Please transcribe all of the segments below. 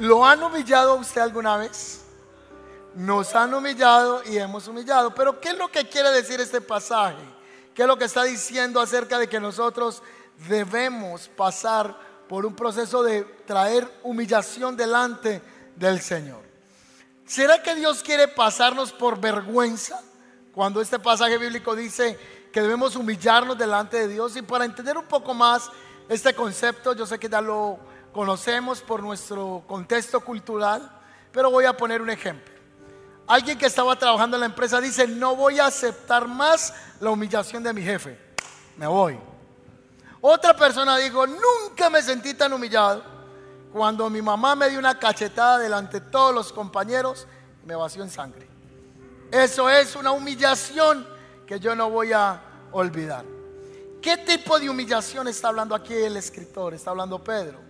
¿Lo han humillado a usted alguna vez? Nos han humillado y hemos humillado. Pero ¿qué es lo que quiere decir este pasaje? ¿Qué es lo que está diciendo acerca de que nosotros debemos pasar por un proceso de traer humillación delante del Señor? ¿Será que Dios quiere pasarnos por vergüenza? Cuando este pasaje bíblico dice que debemos humillarnos delante de Dios y para entender un poco más este concepto, yo sé que ya lo conocemos por nuestro contexto cultural, pero voy a poner un ejemplo. Alguien que estaba trabajando en la empresa dice, no voy a aceptar más la humillación de mi jefe, me voy. Otra persona dijo, nunca me sentí tan humillado cuando mi mamá me dio una cachetada delante de todos los compañeros y me vació en sangre. Eso es una humillación que yo no voy a olvidar. ¿Qué tipo de humillación está hablando aquí el escritor? Está hablando Pedro.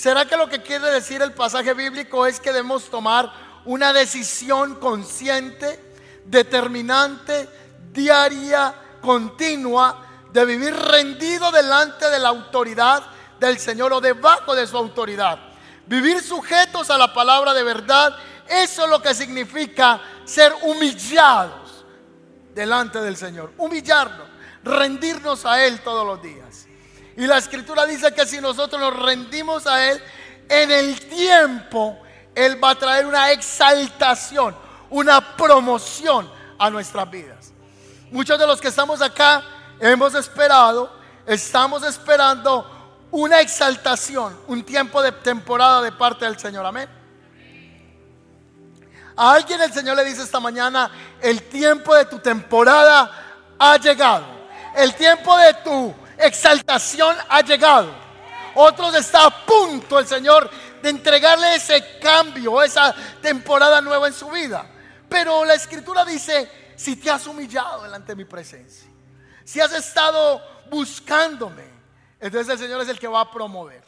¿Será que lo que quiere decir el pasaje bíblico es que debemos tomar una decisión consciente, determinante, diaria, continua, de vivir rendido delante de la autoridad del Señor o debajo de su autoridad? Vivir sujetos a la palabra de verdad, eso es lo que significa ser humillados delante del Señor. Humillarnos rendirnos a Él todos los días. Y la escritura dice que si nosotros nos rendimos a Él, en el tiempo Él va a traer una exaltación, una promoción a nuestras vidas. Muchos de los que estamos acá hemos esperado, estamos esperando una exaltación, un tiempo de temporada de parte del Señor. Amén. A alguien el Señor le dice esta mañana, el tiempo de tu temporada ha llegado. El tiempo de tu exaltación ha llegado. Otros está a punto el Señor de entregarle ese cambio, esa temporada nueva en su vida. Pero la escritura dice, si te has humillado delante de mi presencia, si has estado buscándome, entonces el Señor es el que va a promover.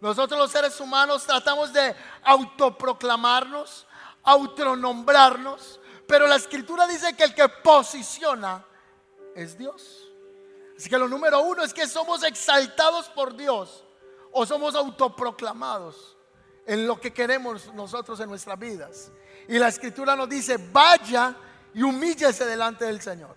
Nosotros los seres humanos tratamos de autoproclamarnos, autonombrarnos, pero la escritura dice que el que posiciona es Dios. Así que lo número uno es que somos exaltados por Dios o somos autoproclamados en lo que queremos nosotros en nuestras vidas. Y la escritura nos dice, vaya y humíllese delante del Señor.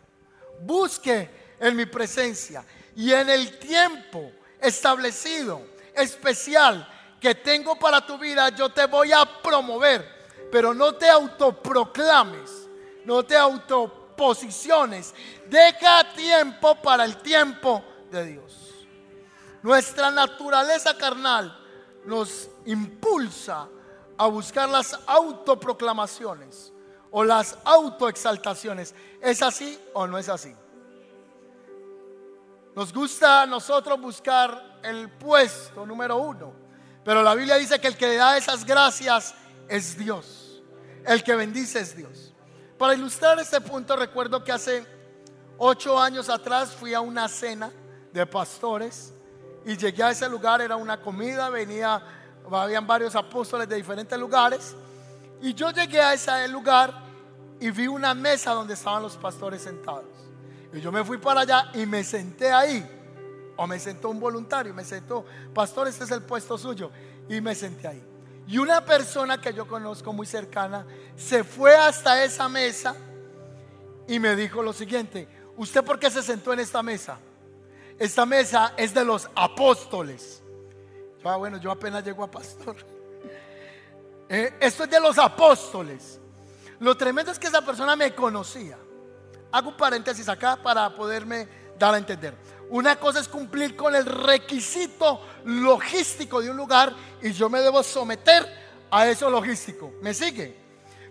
Busque en mi presencia y en el tiempo establecido, especial que tengo para tu vida, yo te voy a promover. Pero no te autoproclames, no te auto posiciones. Deja tiempo para el tiempo de Dios. Nuestra naturaleza carnal nos impulsa a buscar las autoproclamaciones o las autoexaltaciones. ¿Es así o no es así? Nos gusta a nosotros buscar el puesto número uno, pero la Biblia dice que el que le da esas gracias es Dios. El que bendice es Dios. Para ilustrar este punto, recuerdo que hace ocho años atrás fui a una cena de pastores y llegué a ese lugar, era una comida, venía, habían varios apóstoles de diferentes lugares y yo llegué a ese lugar y vi una mesa donde estaban los pastores sentados. Y yo me fui para allá y me senté ahí. O me sentó un voluntario, me sentó, pastor, este es el puesto suyo. Y me senté ahí. Y una persona que yo conozco muy cercana se fue hasta esa mesa y me dijo lo siguiente, ¿usted por qué se sentó en esta mesa? Esta mesa es de los apóstoles. Ah, bueno, yo apenas llego a pastor. Eh, esto es de los apóstoles. Lo tremendo es que esa persona me conocía. Hago un paréntesis acá para poderme dar a entender. Una cosa es cumplir con el requisito logístico de un lugar y yo me debo someter a eso logístico. ¿Me sigue?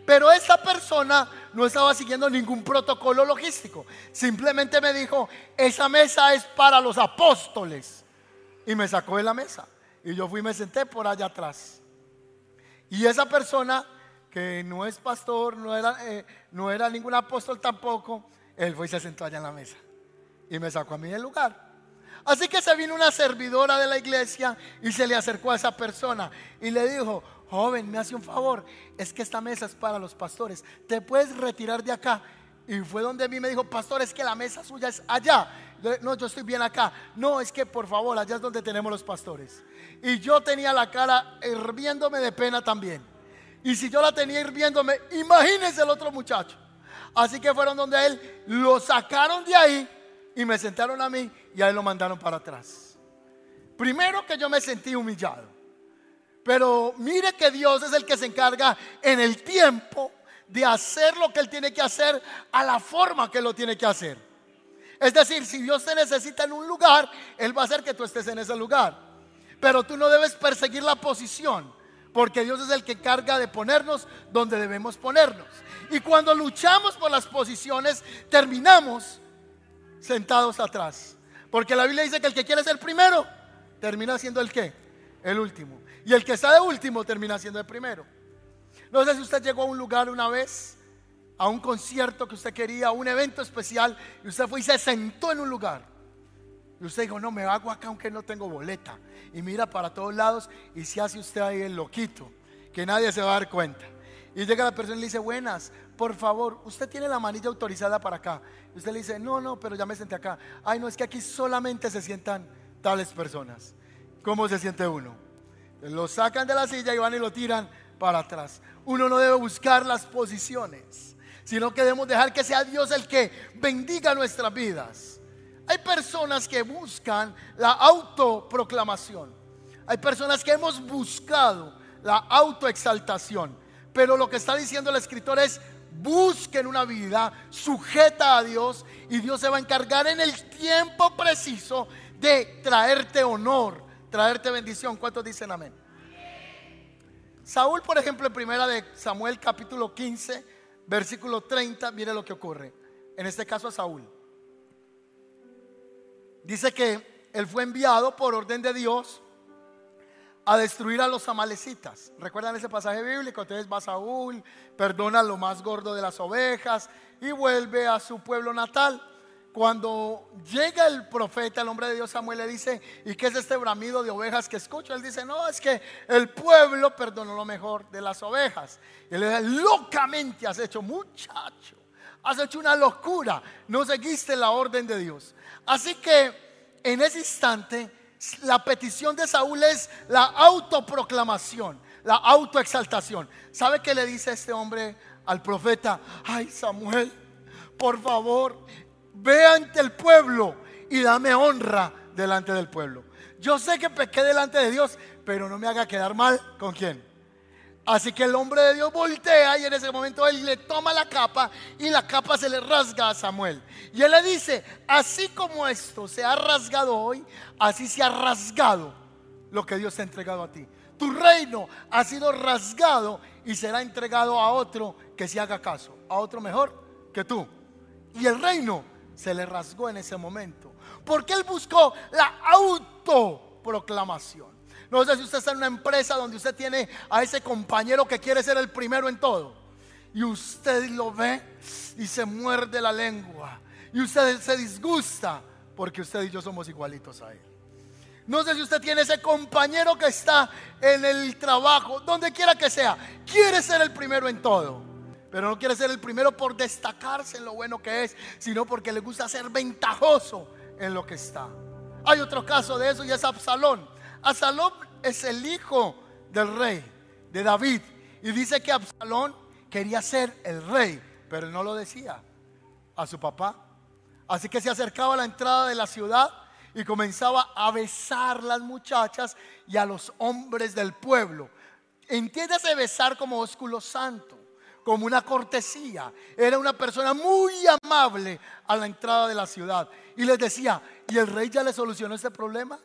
Pero esta persona no estaba siguiendo ningún protocolo logístico. Simplemente me dijo, esa mesa es para los apóstoles. Y me sacó de la mesa. Y yo fui y me senté por allá atrás. Y esa persona, que no es pastor, no era, eh, no era ningún apóstol tampoco, él fue y se sentó allá en la mesa y me sacó a mí del lugar. Así que se vino una servidora de la iglesia y se le acercó a esa persona y le dijo, joven, me hace un favor, es que esta mesa es para los pastores, te puedes retirar de acá. Y fue donde a mí me dijo, pastor, es que la mesa suya es allá. No, yo estoy bien acá. No, es que por favor, allá es donde tenemos los pastores. Y yo tenía la cara hirviéndome de pena también. Y si yo la tenía hirviéndome, imagínense el otro muchacho. Así que fueron donde él, lo sacaron de ahí y me sentaron a mí y a él lo mandaron para atrás. Primero que yo me sentí humillado. Pero mire que Dios es el que se encarga en el tiempo de hacer lo que Él tiene que hacer a la forma que lo tiene que hacer. Es decir, si Dios te necesita en un lugar, Él va a hacer que tú estés en ese lugar. Pero tú no debes perseguir la posición, porque Dios es el que encarga de ponernos donde debemos ponernos. Y cuando luchamos por las posiciones, terminamos sentados atrás. Porque la Biblia dice que el que quiere ser primero, termina siendo el que? El último. Y el que está de último, termina siendo el primero. No sé si usted llegó a un lugar una vez, a un concierto que usted quería, a un evento especial, y usted fue y se sentó en un lugar. Y usted dijo, no, me hago acá aunque no tengo boleta. Y mira para todos lados y se hace usted ahí el loquito, que nadie se va a dar cuenta. Y llega la persona y le dice, buenas, por favor, usted tiene la manilla autorizada para acá. Usted le dice, no, no, pero ya me senté acá. Ay, no, es que aquí solamente se sientan tales personas. ¿Cómo se siente uno? Lo sacan de la silla y van y lo tiran para atrás. Uno no debe buscar las posiciones, sino que debemos dejar que sea Dios el que bendiga nuestras vidas. Hay personas que buscan la autoproclamación. Hay personas que hemos buscado la autoexaltación. Pero lo que está diciendo el escritor es, busquen una vida sujeta a Dios y Dios se va a encargar en el tiempo preciso de traerte honor, traerte bendición. ¿Cuántos dicen amén? Saúl, por ejemplo, en primera de Samuel capítulo 15, versículo 30, mire lo que ocurre. En este caso a Saúl. Dice que él fue enviado por orden de Dios a destruir a los amalecitas. ¿Recuerdan ese pasaje bíblico? Entonces va Saúl, perdona lo más gordo de las ovejas y vuelve a su pueblo natal. Cuando llega el profeta, el hombre de Dios Samuel le dice, ¿y qué es este bramido de ovejas que escucho? Él dice, no, es que el pueblo perdonó lo mejor de las ovejas. Y él le dice, locamente has hecho, muchacho, has hecho una locura, no seguiste la orden de Dios. Así que en ese instante la petición de Saúl es la autoproclamación, la autoexaltación. ¿Sabe qué le dice este hombre al profeta? Ay, Samuel, por favor, ve ante el pueblo y dame honra delante del pueblo. Yo sé que pequé delante de Dios, pero no me haga quedar mal con quién. Así que el hombre de Dios voltea y en ese momento él le toma la capa y la capa se le rasga a Samuel. Y él le dice, así como esto se ha rasgado hoy, así se ha rasgado lo que Dios ha entregado a ti. Tu reino ha sido rasgado y será entregado a otro que se haga caso, a otro mejor que tú. Y el reino se le rasgó en ese momento, porque él buscó la autoproclamación. No sé si usted está en una empresa donde usted tiene a ese compañero que quiere ser el primero en todo. Y usted lo ve y se muerde la lengua. Y usted se disgusta porque usted y yo somos igualitos a él. No sé si usted tiene ese compañero que está en el trabajo, donde quiera que sea, quiere ser el primero en todo. Pero no quiere ser el primero por destacarse en lo bueno que es, sino porque le gusta ser ventajoso en lo que está. Hay otro caso de eso y es Absalón. Absalón es el hijo del rey, de David. Y dice que Absalón quería ser el rey, pero no lo decía a su papá. Así que se acercaba a la entrada de la ciudad y comenzaba a besar las muchachas y a los hombres del pueblo. Entiéndase besar como ósculo santo, como una cortesía. Era una persona muy amable a la entrada de la ciudad. Y les decía, ¿y el rey ya le solucionó este problema?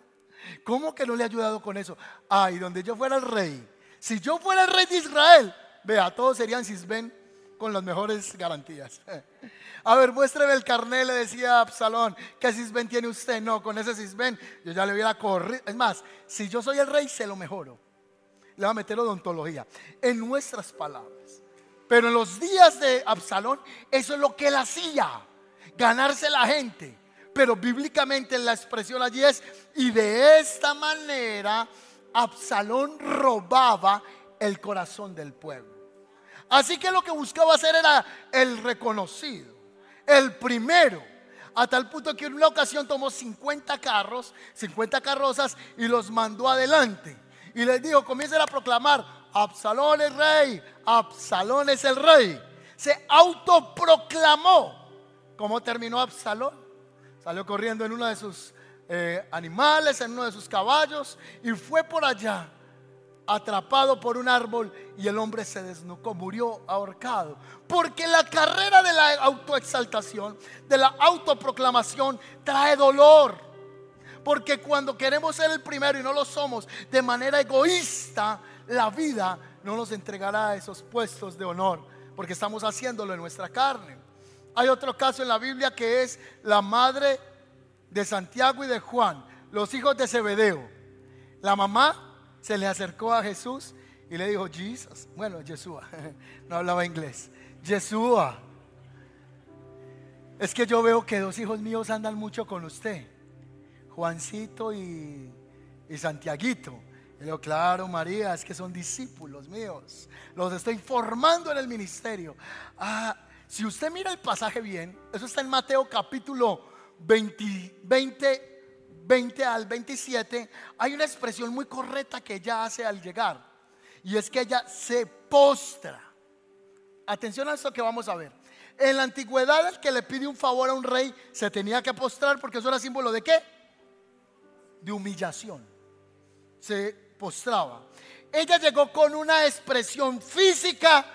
¿Cómo que no le ha ayudado con eso? Ay, donde yo fuera el rey. Si yo fuera el rey de Israel, vea, todos serían Sisben con las mejores garantías. A ver, muéstreme el carnet, le decía Absalón. ¿Qué Sisben tiene usted? No, con ese Sisben yo ya le hubiera corrido. Es más, si yo soy el rey, se lo mejoro. Le va a meter odontología. En nuestras palabras. Pero en los días de Absalón, eso es lo que él hacía. Ganarse la gente pero bíblicamente la expresión allí es, y de esta manera Absalón robaba el corazón del pueblo. Así que lo que buscaba hacer era el reconocido, el primero. A tal punto que en una ocasión tomó 50 carros, 50 carrozas y los mandó adelante. Y les dijo, comiencen a proclamar, Absalón es rey, Absalón es el rey. Se autoproclamó. ¿Cómo terminó Absalón? Salió corriendo en uno de sus eh, animales, en uno de sus caballos y fue por allá atrapado por un árbol y el hombre se desnucó, murió ahorcado. Porque la carrera de la autoexaltación, de la autoproclamación, trae dolor. Porque cuando queremos ser el primero y no lo somos de manera egoísta, la vida no nos entregará esos puestos de honor, porque estamos haciéndolo en nuestra carne. Hay otro caso en la Biblia que es la madre de Santiago y de Juan, los hijos de Zebedeo. La mamá se le acercó a Jesús y le dijo, Jesus, bueno, Yeshua, no hablaba inglés, Yeshua, es que yo veo que dos hijos míos andan mucho con usted, Juancito y, y Santiaguito. Y digo, claro, María, es que son discípulos míos, los estoy formando en el ministerio. Ah, si usted mira el pasaje bien, eso está en Mateo capítulo 20, 20 20 al 27, hay una expresión muy correcta que ella hace al llegar. Y es que ella se postra. Atención a esto que vamos a ver. En la antigüedad el que le pide un favor a un rey se tenía que postrar porque eso era símbolo de qué? De humillación. Se postraba. Ella llegó con una expresión física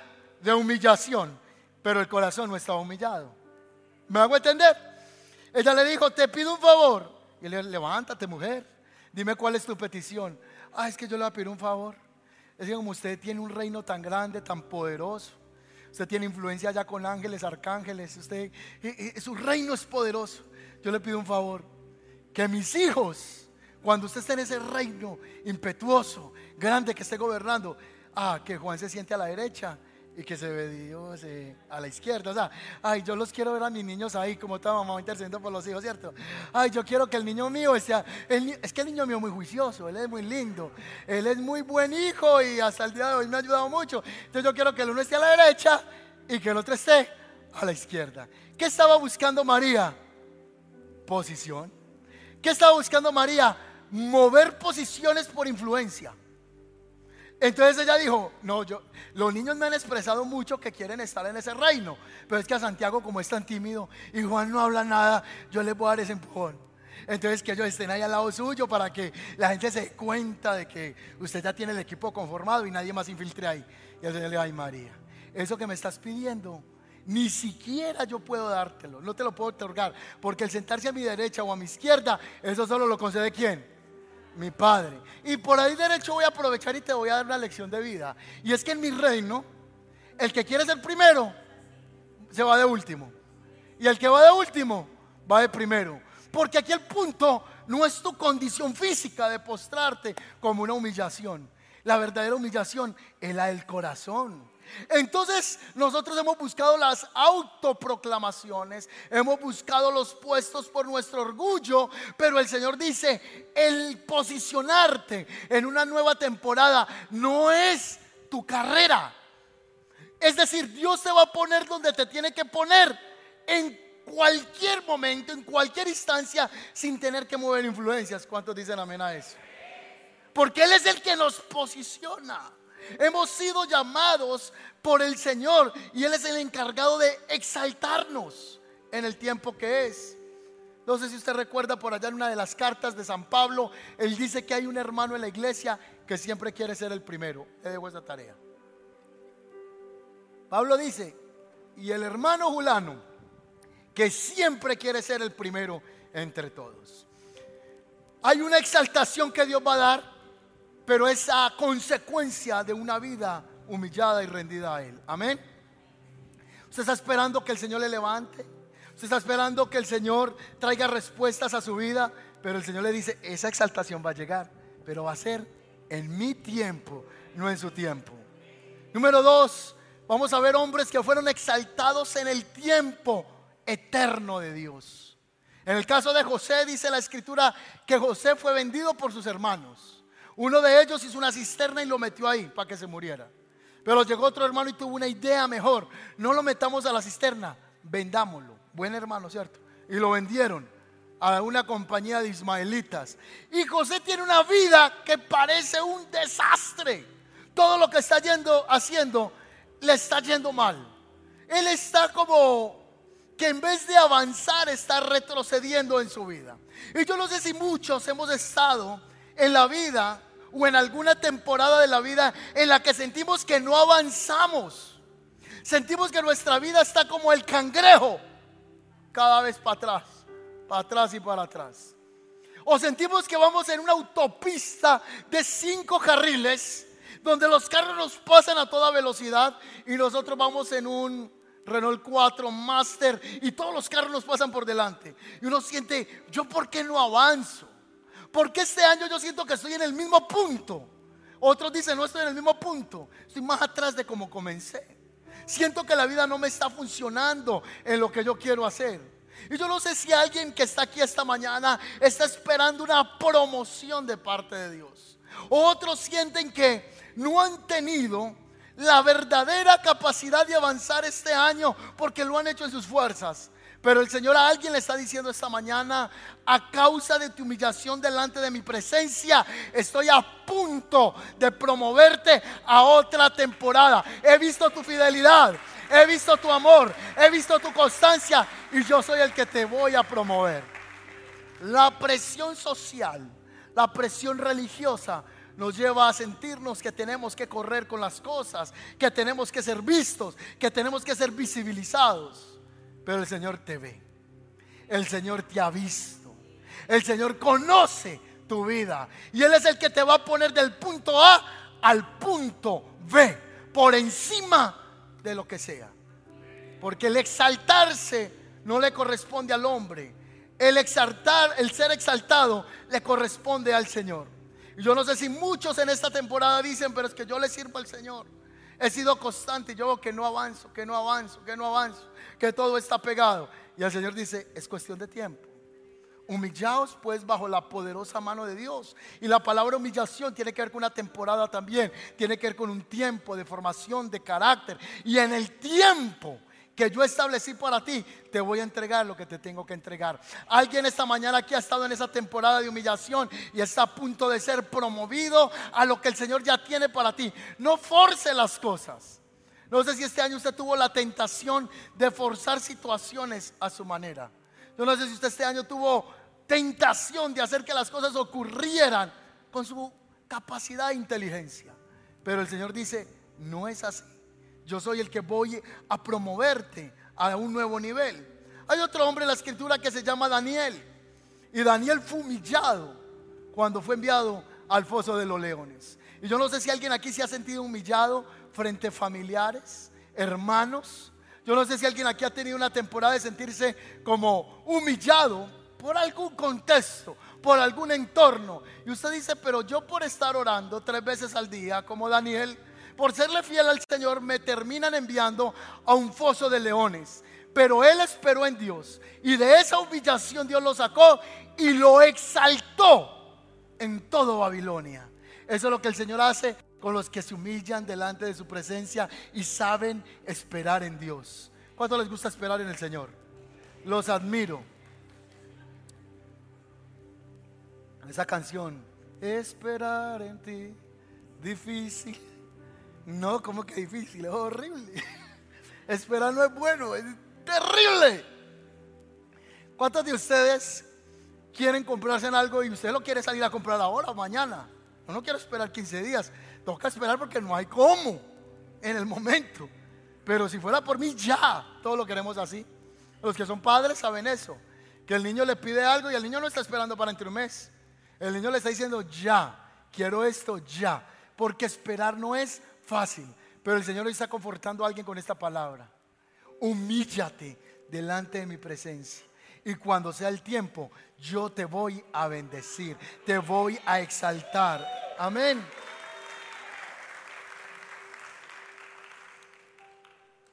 de humillación, pero el corazón no estaba humillado. ¿Me hago entender? Ella le dijo, te pido un favor, y le levántate mujer, dime cuál es tu petición. Ah, es que yo le voy a pedir un favor. Es que como usted tiene un reino tan grande, tan poderoso, usted tiene influencia ya con ángeles, arcángeles, usted, su reino es poderoso. Yo le pido un favor, que mis hijos, cuando usted esté en ese reino impetuoso, grande que esté gobernando, ah, que Juan se siente a la derecha y que se ve Dios eh, a la izquierda. O sea, ay, yo los quiero ver a mis niños ahí, como está mamá intercediendo por los hijos, ¿cierto? Ay, yo quiero que el niño mío sea, es que el niño mío es muy juicioso, él es muy lindo, él es muy buen hijo y hasta el día de hoy me ha ayudado mucho. Entonces yo quiero que el uno esté a la derecha y que el otro esté a la izquierda. ¿Qué estaba buscando María? Posición. ¿Qué estaba buscando María? Mover posiciones por influencia. Entonces ella dijo, no, yo, los niños me han expresado mucho que quieren estar en ese reino, pero es que a Santiago como es tan tímido y Juan no habla nada, yo le voy a dar ese empujón. Entonces que ellos estén ahí al lado suyo para que la gente se dé cuenta de que usted ya tiene el equipo conformado y nadie más infiltre ahí. Y él le dijo, ay María, eso que me estás pidiendo, ni siquiera yo puedo dártelo, no te lo puedo otorgar, porque el sentarse a mi derecha o a mi izquierda, eso solo lo concede quién? Mi Padre. Y por ahí derecho voy a aprovechar y te voy a dar una lección de vida. Y es que en mi reino, el que quiere ser primero, se va de último. Y el que va de último, va de primero. Porque aquí el punto no es tu condición física de postrarte como una humillación. La verdadera humillación es la del corazón. Entonces nosotros hemos buscado las autoproclamaciones, hemos buscado los puestos por nuestro orgullo, pero el Señor dice, el posicionarte en una nueva temporada no es tu carrera. Es decir, Dios te va a poner donde te tiene que poner en cualquier momento, en cualquier instancia, sin tener que mover influencias. ¿Cuántos dicen amén a eso? Porque Él es el que nos posiciona. Hemos sido llamados por el Señor y Él es el encargado de exaltarnos en el tiempo que es. No sé si usted recuerda por allá en una de las cartas de San Pablo, él dice que hay un hermano en la iglesia que siempre quiere ser el primero. Le dejo esa tarea. Pablo dice, y el hermano Julano, que siempre quiere ser el primero entre todos. Hay una exaltación que Dios va a dar pero es a consecuencia de una vida humillada y rendida a Él. Amén. Usted está esperando que el Señor le levante. Usted está esperando que el Señor traiga respuestas a su vida. Pero el Señor le dice, esa exaltación va a llegar. Pero va a ser en mi tiempo, no en su tiempo. Número dos, vamos a ver hombres que fueron exaltados en el tiempo eterno de Dios. En el caso de José dice la escritura que José fue vendido por sus hermanos. Uno de ellos hizo una cisterna y lo metió ahí para que se muriera. Pero llegó otro hermano y tuvo una idea mejor. No lo metamos a la cisterna, vendámoslo. Buen hermano, ¿cierto? y lo vendieron a una compañía de ismaelitas. Y José tiene una vida que parece un desastre. Todo lo que está yendo, haciendo le está yendo mal. Él está como que en vez de avanzar está retrocediendo en su vida. Y yo no sé si muchos hemos estado en la vida o en alguna temporada de la vida en la que sentimos que no avanzamos. Sentimos que nuestra vida está como el cangrejo, cada vez para atrás, para atrás y para atrás. O sentimos que vamos en una autopista de cinco carriles, donde los carros nos pasan a toda velocidad y nosotros vamos en un Renault 4 Master y todos los carros nos pasan por delante. Y uno siente, ¿yo por qué no avanzo? Porque este año yo siento que estoy en el mismo punto? Otros dicen, no estoy en el mismo punto, estoy más atrás de como comencé. Siento que la vida no me está funcionando en lo que yo quiero hacer. Y yo no sé si alguien que está aquí esta mañana está esperando una promoción de parte de Dios. Otros sienten que no han tenido la verdadera capacidad de avanzar este año porque lo han hecho en sus fuerzas. Pero el Señor a alguien le está diciendo esta mañana, a causa de tu humillación delante de mi presencia, estoy a punto de promoverte a otra temporada. He visto tu fidelidad, he visto tu amor, he visto tu constancia y yo soy el que te voy a promover. La presión social, la presión religiosa nos lleva a sentirnos que tenemos que correr con las cosas, que tenemos que ser vistos, que tenemos que ser visibilizados. Pero el Señor te ve. El Señor te ha visto. El Señor conoce tu vida. Y Él es el que te va a poner del punto A al punto B. Por encima de lo que sea. Porque el exaltarse no le corresponde al hombre. El exaltar, el ser exaltado le corresponde al Señor. Yo no sé si muchos en esta temporada dicen, pero es que yo le sirvo al Señor. He sido constante y yo veo que no avanzo, que no avanzo, que no avanzo que todo está pegado. Y el Señor dice, es cuestión de tiempo. Humillaos pues bajo la poderosa mano de Dios. Y la palabra humillación tiene que ver con una temporada también. Tiene que ver con un tiempo de formación, de carácter. Y en el tiempo que yo establecí para ti, te voy a entregar lo que te tengo que entregar. Alguien esta mañana aquí ha estado en esa temporada de humillación y está a punto de ser promovido a lo que el Señor ya tiene para ti. No force las cosas. No sé si este año usted tuvo la tentación de forzar situaciones a su manera. Yo no sé si usted este año tuvo tentación de hacer que las cosas ocurrieran con su capacidad de inteligencia. Pero el Señor dice, no es así. Yo soy el que voy a promoverte a un nuevo nivel. Hay otro hombre en la escritura que se llama Daniel. Y Daniel fue humillado cuando fue enviado al foso de los leones. Y yo no sé si alguien aquí se ha sentido humillado frente a familiares, hermanos. Yo no sé si alguien aquí ha tenido una temporada de sentirse como humillado por algún contexto, por algún entorno. Y usted dice, pero yo por estar orando tres veces al día, como Daniel, por serle fiel al Señor, me terminan enviando a un foso de leones. Pero él esperó en Dios y de esa humillación Dios lo sacó y lo exaltó en todo Babilonia. Eso es lo que el Señor hace con los que se humillan delante de su presencia y saben esperar en Dios. ¿Cuánto les gusta esperar en el Señor? Los admiro. Esa canción, esperar en ti, difícil. No, como que difícil, es horrible. Esperar no es bueno, es terrible. ¿Cuántos de ustedes quieren comprarse en algo y usted lo quiere salir a comprar ahora o mañana? No, quiero esperar 15 días. Toca esperar porque no hay cómo en el momento. Pero si fuera por mí, ya. Todos lo queremos así. Los que son padres saben eso. Que el niño le pide algo y el niño no está esperando para entre un mes. El niño le está diciendo, ya, quiero esto, ya. Porque esperar no es fácil. Pero el Señor le está confortando a alguien con esta palabra. Humíllate delante de mi presencia. Y cuando sea el tiempo, yo te voy a bendecir, te voy a exaltar. Amén.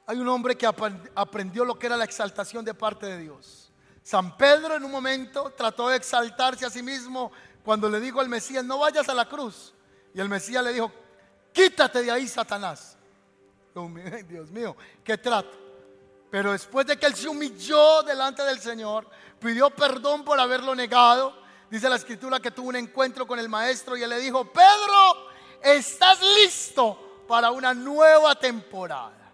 Hay un hombre que aprendió lo que era la exaltación de parte de Dios. San Pedro en un momento trató de exaltarse a sí mismo cuando le dijo al Mesías, no vayas a la cruz. Y el Mesías le dijo, quítate de ahí, Satanás. Dios mío, ¿qué trato? Pero después de que él se humilló delante del Señor, pidió perdón por haberlo negado, dice la escritura que tuvo un encuentro con el maestro y él le dijo, Pedro, estás listo para una nueva temporada.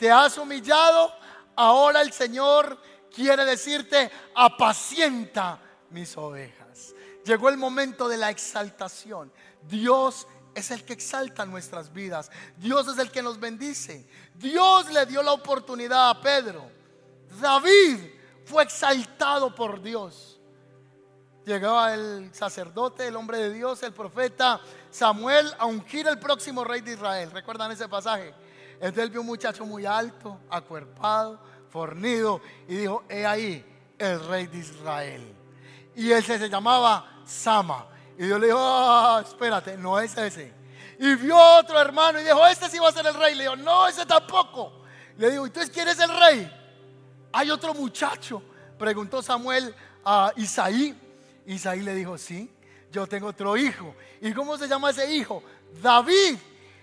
Te has humillado, ahora el Señor quiere decirte, apacienta mis ovejas. Llegó el momento de la exaltación. Dios es el que exalta nuestras vidas. Dios es el que nos bendice. Dios le dio la oportunidad a Pedro. David fue exaltado por Dios. Llegaba el sacerdote, el hombre de Dios, el profeta Samuel a ungir el próximo rey de Israel. ¿Recuerdan ese pasaje? Entonces él vio un muchacho muy alto, acuerpado, fornido y dijo, he ahí el rey de Israel. Y él se, llamaba Sama. Y Dios le dijo, ah, espérate, no es ese. Y vio otro hermano y dijo, este sí va a ser el rey. Le dijo, no, ese tampoco. Le dijo, ¿entonces quién es el rey? Hay otro muchacho. Preguntó Samuel a Isaí. Isaí le dijo, sí, yo tengo otro hijo. ¿Y cómo se llama ese hijo? David.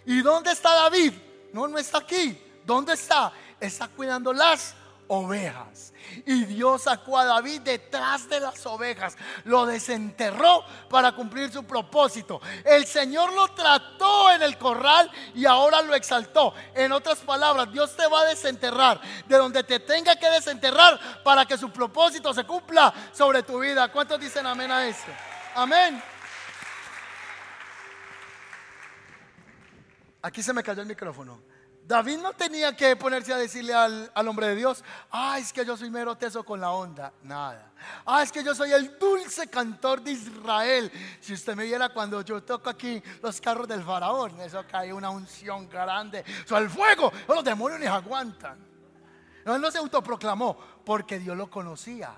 ¿Y dónde está David? No, no está aquí. ¿Dónde está? Está cuidando las ovejas. Y Dios sacó a David detrás de las ovejas, lo desenterró para cumplir su propósito. El Señor lo trató en el corral y ahora lo exaltó. En otras palabras, Dios te va a desenterrar de donde te tenga que desenterrar para que su propósito se cumpla sobre tu vida. ¿Cuántos dicen amén a eso? Amén. Aquí se me cayó el micrófono. David no tenía que ponerse a decirle al, hombre de Dios, ah, es que yo soy mero teso con la onda. Nada. Ah, es que yo soy el dulce cantor de Israel. Si usted me viera cuando yo toco aquí los carros del faraón, eso cae una unción grande. O el fuego, los demonios ni aguantan. Él no se autoproclamó porque Dios lo conocía.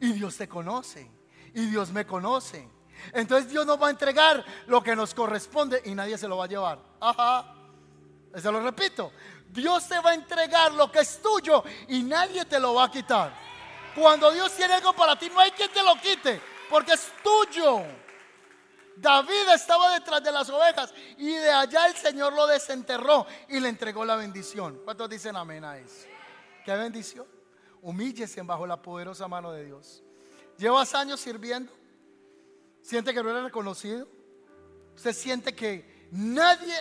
Y Dios te conoce. Y Dios me conoce. Entonces Dios nos va a entregar lo que nos corresponde y nadie se lo va a llevar. Ajá. Se lo repito. Dios te va a entregar lo que es tuyo y nadie te lo va a quitar. Cuando Dios tiene algo para ti, no hay quien te lo quite, porque es tuyo. David estaba detrás de las ovejas y de allá el Señor lo desenterró y le entregó la bendición. ¿Cuántos dicen amén a eso? ¿Qué bendición? Humíllese bajo la poderosa mano de Dios. Llevas años sirviendo. Siente que no eres reconocido. Usted siente que nadie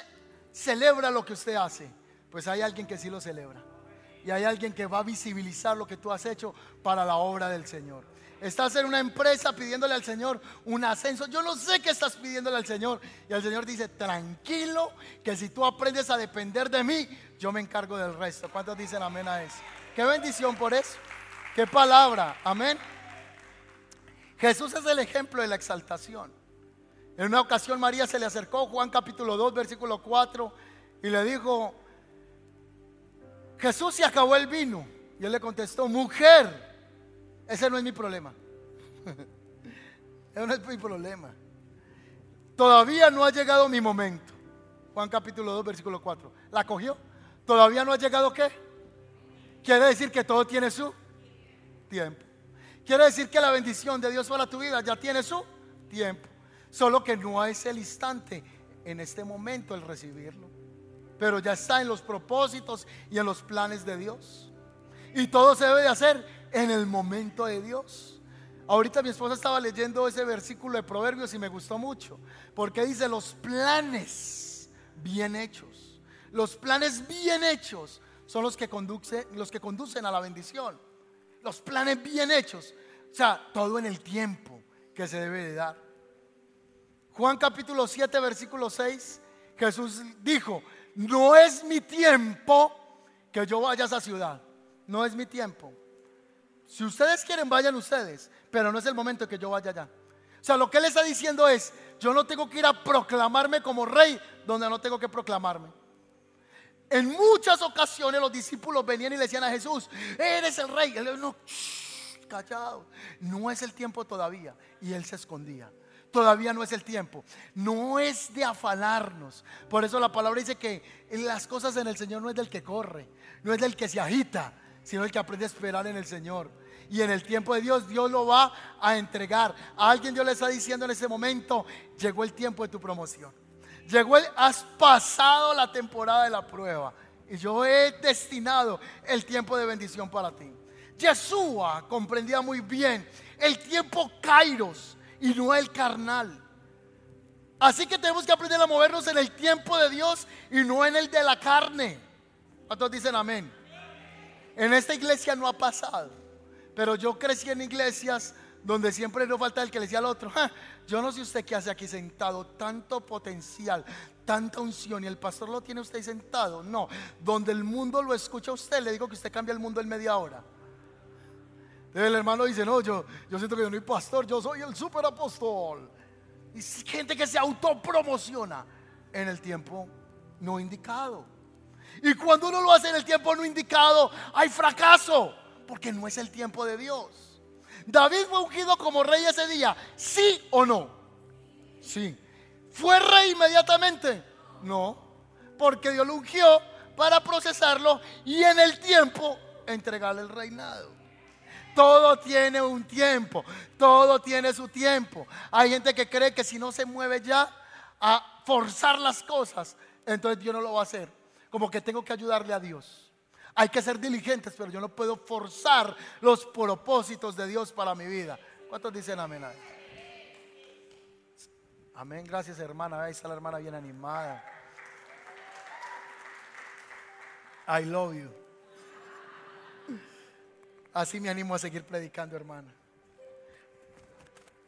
celebra lo que usted hace, pues hay alguien que sí lo celebra. Y hay alguien que va a visibilizar lo que tú has hecho para la obra del Señor. Estás en una empresa pidiéndole al Señor un ascenso. Yo no sé qué estás pidiéndole al Señor. Y el Señor dice, tranquilo, que si tú aprendes a depender de mí, yo me encargo del resto. ¿Cuántos dicen amén a eso? Qué bendición por eso. Qué palabra. Amén. Jesús es el ejemplo de la exaltación. En una ocasión María se le acercó, Juan capítulo 2, versículo 4, y le dijo, Jesús se acabó el vino. Y él le contestó, mujer, ese no es mi problema. ese no es mi problema. Todavía no ha llegado mi momento. Juan capítulo 2, versículo 4. ¿La cogió? ¿Todavía no ha llegado qué? Quiere decir que todo tiene su tiempo. Quiere decir que la bendición de Dios para tu vida ya tiene su tiempo. Solo que no es el instante en este momento el recibirlo. Pero ya está en los propósitos y en los planes de Dios. Y todo se debe de hacer en el momento de Dios. Ahorita mi esposa estaba leyendo ese versículo de Proverbios y me gustó mucho. Porque dice los planes bien hechos. Los planes bien hechos son los que, conduce, los que conducen a la bendición. Los planes bien hechos. O sea, todo en el tiempo que se debe de dar. Juan capítulo 7, versículo 6, Jesús dijo, no es mi tiempo que yo vaya a esa ciudad, no es mi tiempo. Si ustedes quieren, vayan ustedes, pero no es el momento que yo vaya allá. O sea, lo que él está diciendo es, yo no tengo que ir a proclamarme como rey donde no tengo que proclamarme. En muchas ocasiones los discípulos venían y le decían a Jesús, eres el rey. Él no, callado, no es el tiempo todavía. Y él se escondía. Todavía no es el tiempo. No es de afanarnos. Por eso la palabra dice que las cosas en el Señor no es del que corre, no es del que se agita, sino el que aprende a esperar en el Señor. Y en el tiempo de Dios, Dios lo va a entregar. A alguien Dios le está diciendo en ese momento, llegó el tiempo de tu promoción. Llegó el, has pasado la temporada de la prueba. Y yo he destinado el tiempo de bendición para ti. Yeshua comprendía muy bien el tiempo kairos y no el carnal. Así que tenemos que aprender a movernos en el tiempo de Dios y no en el de la carne. ¿Cuántos dicen amén? En esta iglesia no ha pasado, pero yo crecí en iglesias donde siempre no falta el que le decía al otro, yo no sé usted qué hace aquí sentado, tanto potencial, tanta unción y el pastor lo tiene usted sentado. No, donde el mundo lo escucha usted, le digo que usted cambia el mundo en media hora. El hermano dice, no, yo, yo siento que yo no soy pastor, yo soy el super apóstol. Y gente que se autopromociona en el tiempo no indicado. Y cuando uno lo hace en el tiempo no indicado, hay fracaso, porque no es el tiempo de Dios. David fue ungido como rey ese día, ¿sí o no? Sí. ¿Fue rey inmediatamente? No, porque Dios lo ungió para procesarlo y en el tiempo entregarle el reinado. Todo tiene un tiempo, todo tiene su tiempo. Hay gente que cree que si no se mueve ya a forzar las cosas, entonces Dios no lo va a hacer. Como que tengo que ayudarle a Dios. Hay que ser diligentes, pero yo no puedo forzar los propósitos de Dios para mi vida. ¿Cuántos dicen amén? Amén, gracias hermana. Ahí está la hermana bien animada. I love you. Así me animo a seguir predicando, hermana.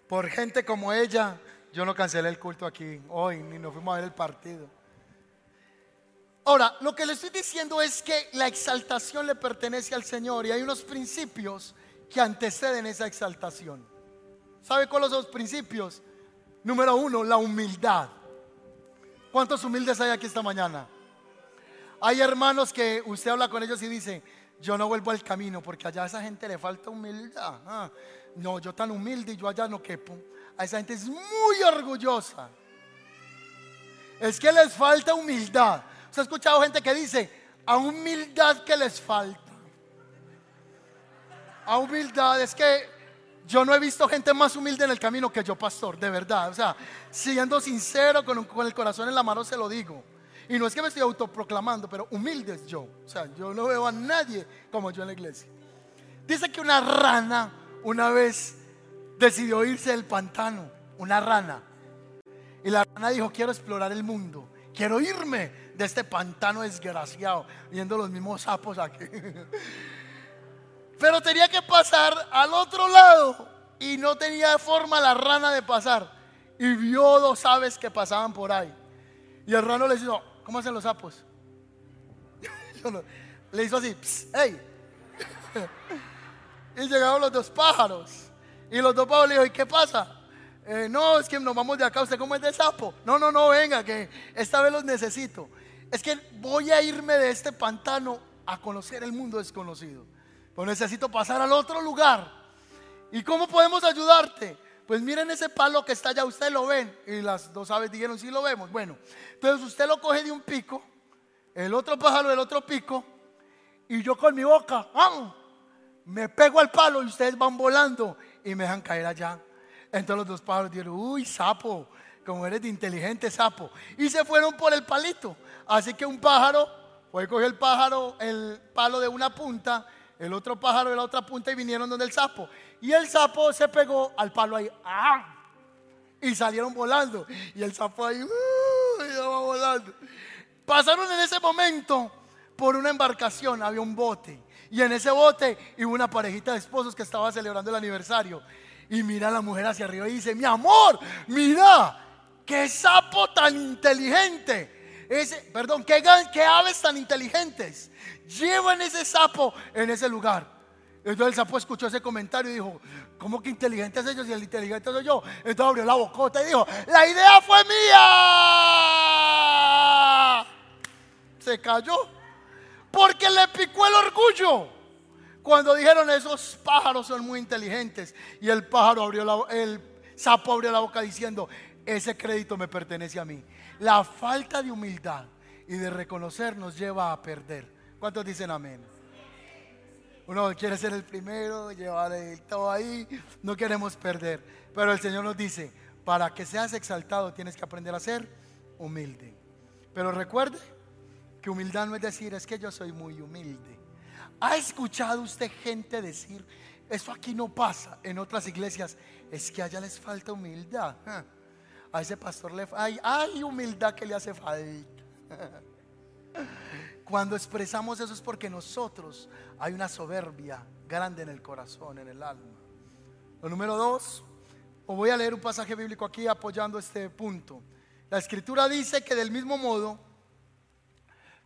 Por gente como ella, yo no cancelé el culto aquí hoy, ni nos fuimos a ver el partido. Ahora, lo que le estoy diciendo es que la exaltación le pertenece al Señor y hay unos principios que anteceden esa exaltación. ¿Sabe cuáles son los principios? Número uno, la humildad. ¿Cuántos humildes hay aquí esta mañana? Hay hermanos que usted habla con ellos y dice, yo no vuelvo al camino porque allá a esa gente le falta humildad. Ah, no, yo tan humilde y yo allá no quepo. A esa gente es muy orgullosa. Es que les falta humildad. ¿Se ha escuchado gente que dice, a humildad que les falta? A humildad, es que yo no he visto gente más humilde en el camino que yo, pastor, de verdad. O sea, siendo sincero, con, con el corazón en la mano se lo digo. Y no es que me estoy autoproclamando, pero humilde es yo. O sea, yo no veo a nadie como yo en la iglesia. Dice que una rana una vez decidió irse del pantano. Una rana. Y la rana dijo, quiero explorar el mundo. Quiero irme de este pantano desgraciado, viendo los mismos sapos aquí. Pero tenía que pasar al otro lado y no tenía forma la rana de pasar. Y vio dos aves que pasaban por ahí. Y el rano le dijo, ¿Cómo hacen los sapos? Le hizo así, ¡hey! y llegaron los dos pájaros. Y los dos pájaros le dijo, ¿y qué pasa? Eh, no, es que nos vamos de acá, ¿usted cómo es de sapo? No, no, no, venga, que esta vez los necesito. Es que voy a irme de este pantano a conocer el mundo desconocido. Pero necesito pasar al otro lugar. ¿Y cómo podemos ayudarte? Pues miren ese palo que está allá, ustedes lo ven. Y las dos aves dijeron, sí lo vemos. Bueno, entonces usted lo coge de un pico, el otro pájaro del otro pico, y yo con mi boca, me pego al palo y ustedes van volando y me dejan caer allá. Entonces los dos pájaros dijeron, uy, sapo, como eres de inteligente sapo. Y se fueron por el palito. Así que un pájaro, fue coger el pájaro, el palo de una punta, el otro pájaro de la otra punta y vinieron donde el sapo. Y el sapo se pegó al palo ahí. ¡ah! Y salieron volando. Y el sapo ahí, ¡uh! y va volando. Pasaron en ese momento por una embarcación, había un bote. Y en ese bote hubo una parejita de esposos que estaba celebrando el aniversario. Y mira a la mujer hacia arriba y dice, mi amor, mira, qué sapo tan inteligente. Ese, perdón, qué, qué aves tan inteligentes. Llevan ese sapo en ese lugar. Entonces el sapo escuchó ese comentario y dijo, ¿cómo que inteligentes ellos y el inteligente soy yo? Entonces abrió la bocota y dijo, la idea fue mía. Se cayó porque le picó el orgullo. Cuando dijeron esos pájaros son muy inteligentes y el pájaro abrió la, el sapo abrió la boca diciendo, ese crédito me pertenece a mí. La falta de humildad y de reconocer nos lleva a perder. ¿Cuántos dicen amén? Uno quiere ser el primero, llevar todo ahí, no queremos perder. Pero el Señor nos dice, para que seas exaltado tienes que aprender a ser humilde. Pero recuerde que humildad no es decir, es que yo soy muy humilde. ¿Ha escuchado usted gente decir, eso aquí no pasa en otras iglesias? Es que allá les falta humildad. A ese pastor le hay, hay humildad que le hace falta. Cuando expresamos eso es porque nosotros hay una soberbia grande en el corazón, en el alma. Lo número dos, os voy a leer un pasaje bíblico aquí apoyando este punto. La escritura dice que del mismo modo,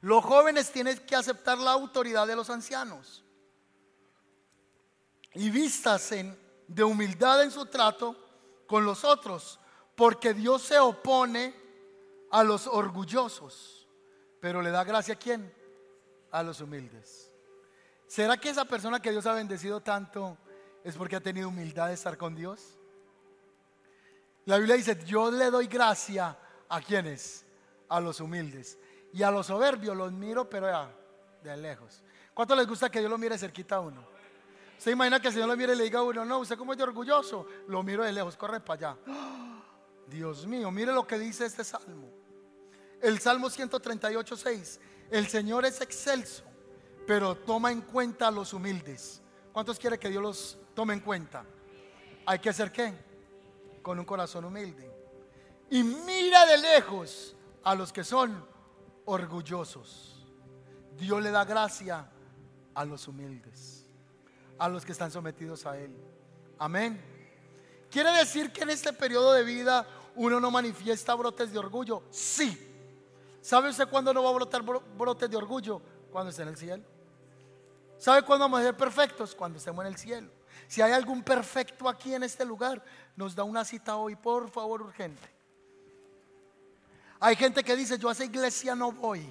los jóvenes tienen que aceptar la autoridad de los ancianos y en de humildad en su trato con los otros, porque Dios se opone a los orgullosos, pero le da gracia a quién? A los humildes. ¿Será que esa persona que Dios ha bendecido tanto es porque ha tenido humildad de estar con Dios? La Biblia dice, yo le doy gracia a quienes? A los humildes. Y a los soberbios los miro, pero ya, de lejos. ¿Cuánto les gusta que Dios lo mire cerquita a uno? ¿Se imagina que el Señor lo mire y le diga a uno, no, usted como es de orgulloso? Lo miro de lejos, corre para allá. Dios mío, mire lo que dice este salmo. El Salmo 138, 6. El Señor es excelso, pero toma en cuenta a los humildes. ¿Cuántos quiere que Dios los tome en cuenta? Hay que hacer qué? Con un corazón humilde. Y mira de lejos a los que son orgullosos. Dios le da gracia a los humildes, a los que están sometidos a Él. Amén. ¿Quiere decir que en este periodo de vida uno no manifiesta brotes de orgullo? Sí. ¿Sabe usted cuándo no va a brotar brotes de orgullo? Cuando esté en el cielo. ¿Sabe cuándo vamos a ser perfectos? Cuando estemos en el cielo. Si hay algún perfecto aquí en este lugar, nos da una cita hoy, por favor, urgente. Hay gente que dice, yo a esa iglesia no voy,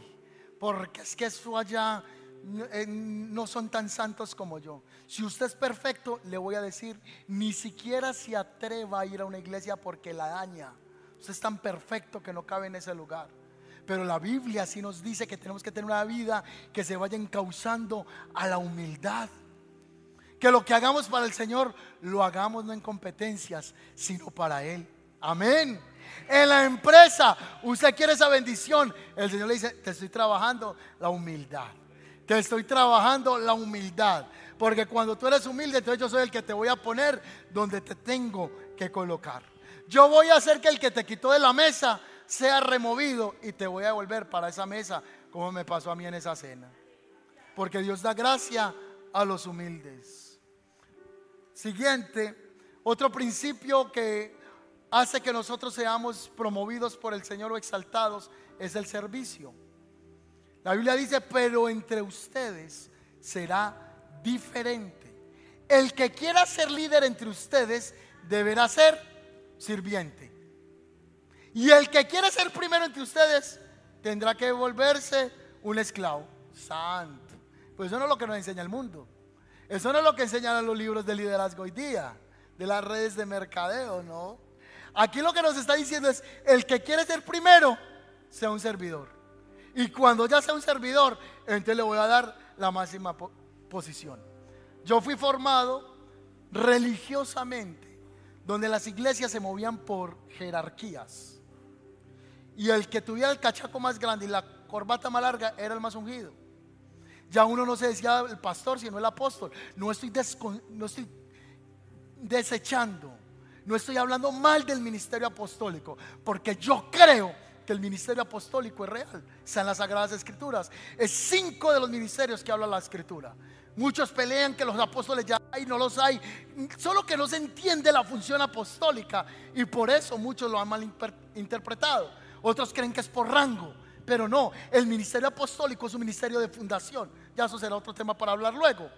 porque es que eso allá eh, no son tan santos como yo. Si usted es perfecto, le voy a decir, ni siquiera se atreva a ir a una iglesia porque la daña. Usted es tan perfecto que no cabe en ese lugar. Pero la Biblia sí nos dice que tenemos que tener una vida que se vaya encauzando a la humildad. Que lo que hagamos para el Señor lo hagamos no en competencias, sino para Él. Amén. En la empresa, usted quiere esa bendición. El Señor le dice, te estoy trabajando la humildad. Te estoy trabajando la humildad. Porque cuando tú eres humilde, entonces yo soy el que te voy a poner donde te tengo que colocar. Yo voy a hacer que el que te quitó de la mesa sea removido y te voy a devolver para esa mesa, como me pasó a mí en esa cena. Porque Dios da gracia a los humildes. Siguiente, otro principio que hace que nosotros seamos promovidos por el Señor o exaltados es el servicio. La Biblia dice, pero entre ustedes será diferente. El que quiera ser líder entre ustedes deberá ser sirviente. Y el que quiera ser primero entre ustedes tendrá que volverse un esclavo. Santo. Pues eso no es lo que nos enseña el mundo. Eso no es lo que enseñan los libros de liderazgo hoy día, de las redes de mercadeo, ¿no? Aquí lo que nos está diciendo es, el que quiere ser primero, sea un servidor. Y cuando ya sea un servidor, entonces le voy a dar la máxima posición. Yo fui formado religiosamente, donde las iglesias se movían por jerarquías. Y el que tuviera el cachaco más grande y la corbata más larga era el más ungido. Ya uno no se decía el pastor, sino el apóstol. No estoy, no estoy desechando no estoy hablando mal del ministerio apostólico, porque yo creo que el ministerio apostólico es real. En las Sagradas Escrituras. Es cinco de los ministerios que habla la Escritura. Muchos pelean que los apóstoles ya hay, no los hay. Solo que no se entiende la función apostólica y por eso muchos lo han mal interpretado. Otros creen que es por rango, pero no. El ministerio apostólico es un ministerio de fundación. Ya eso será otro tema para hablar luego.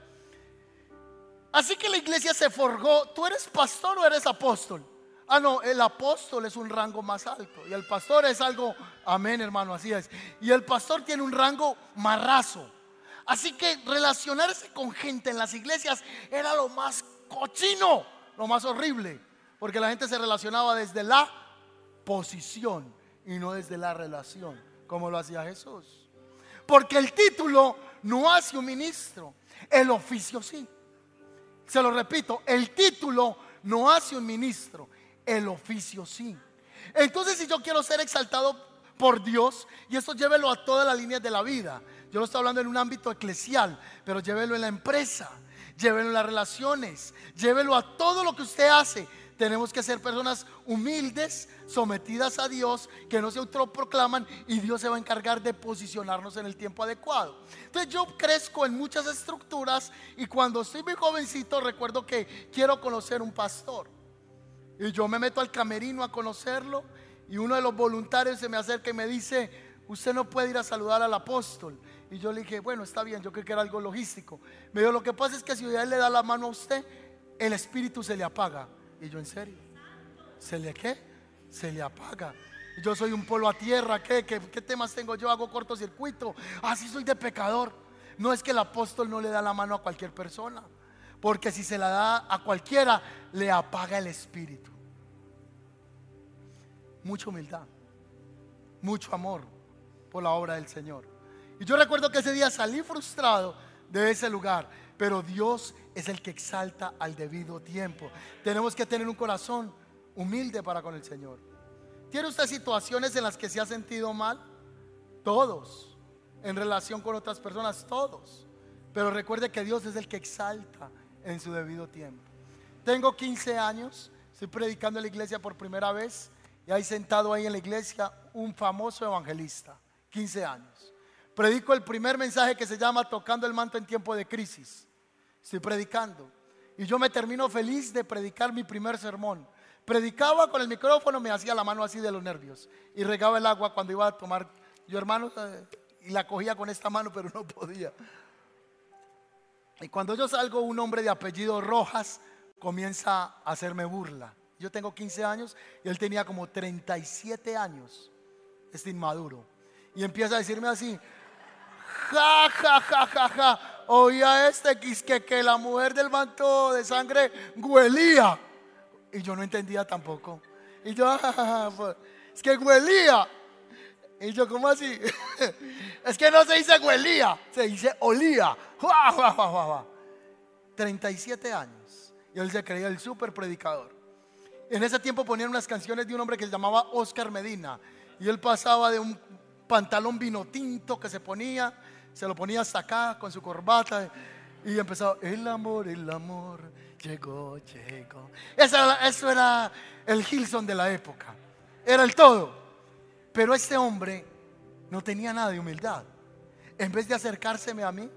Así que la iglesia se forjó. ¿Tú eres pastor o eres apóstol? Ah, no, el apóstol es un rango más alto. Y el pastor es algo, amén hermano, así es. Y el pastor tiene un rango marrazo. Así que relacionarse con gente en las iglesias era lo más cochino, lo más horrible. Porque la gente se relacionaba desde la posición y no desde la relación, como lo hacía Jesús. Porque el título no hace un ministro, el oficio sí. Se lo repito, el título no hace un ministro, el oficio sí. Entonces si yo quiero ser exaltado por Dios y eso llévelo a todas las líneas de la vida. Yo lo estoy hablando en un ámbito eclesial, pero llévelo en la empresa, llévelo en las relaciones, llévelo a todo lo que usted hace. Tenemos que ser personas humildes, sometidas a Dios, que no se autoproclaman y Dios se va a encargar de posicionarnos en el tiempo adecuado. Entonces yo crezco en muchas estructuras y cuando estoy muy jovencito recuerdo que quiero conocer un pastor. Y yo me meto al camerino a conocerlo y uno de los voluntarios se me acerca y me dice, usted no puede ir a saludar al apóstol. Y yo le dije, bueno, está bien, yo creo que era algo logístico. Me dijo, lo que pasa es que si él le da la mano a usted, el espíritu se le apaga. Y yo, ¿en serio? ¿Se le qué? Se le apaga. Yo soy un polo a tierra, ¿qué, qué, qué temas tengo yo? Hago cortocircuito. Así soy de pecador. No es que el apóstol no le da la mano a cualquier persona. Porque si se la da a cualquiera, le apaga el espíritu. Mucha humildad, mucho amor por la obra del Señor. Y yo recuerdo que ese día salí frustrado de ese lugar, pero Dios es el que exalta al debido tiempo. Tenemos que tener un corazón humilde para con el Señor. ¿Tiene usted situaciones en las que se ha sentido mal? Todos. En relación con otras personas, todos. Pero recuerde que Dios es el que exalta en su debido tiempo. Tengo 15 años, estoy predicando en la iglesia por primera vez y hay sentado ahí en la iglesia un famoso evangelista, 15 años. Predico el primer mensaje que se llama Tocando el manto en tiempo de crisis. Estoy predicando y yo me termino feliz de predicar mi primer sermón. Predicaba con el micrófono, me hacía la mano así de los nervios y regaba el agua cuando iba a tomar. Yo, hermano, eh, y la cogía con esta mano, pero no podía. Y cuando yo salgo, un hombre de apellido Rojas comienza a hacerme burla. Yo tengo 15 años y él tenía como 37 años, este inmaduro. Y empieza a decirme así, ja, ja, ja, ja, ja. Oía este que, que la mujer del manto de sangre huelía. Y yo no entendía tampoco. Y yo, pues, es que huelía. Y yo, ¿cómo así? es que no se dice huelía, se dice olía. 37 años. Y él se creía el super predicador. En ese tiempo ponían unas canciones de un hombre que se llamaba Oscar Medina. Y él pasaba de un pantalón vino tinto que se ponía, se lo ponía hasta acá con su corbata. Y empezaba, el amor, el amor, llegó, llegó. Eso era, eso era el Gilson de la época. Era el todo. Pero este hombre no tenía nada de humildad. En vez de acercárseme a mí,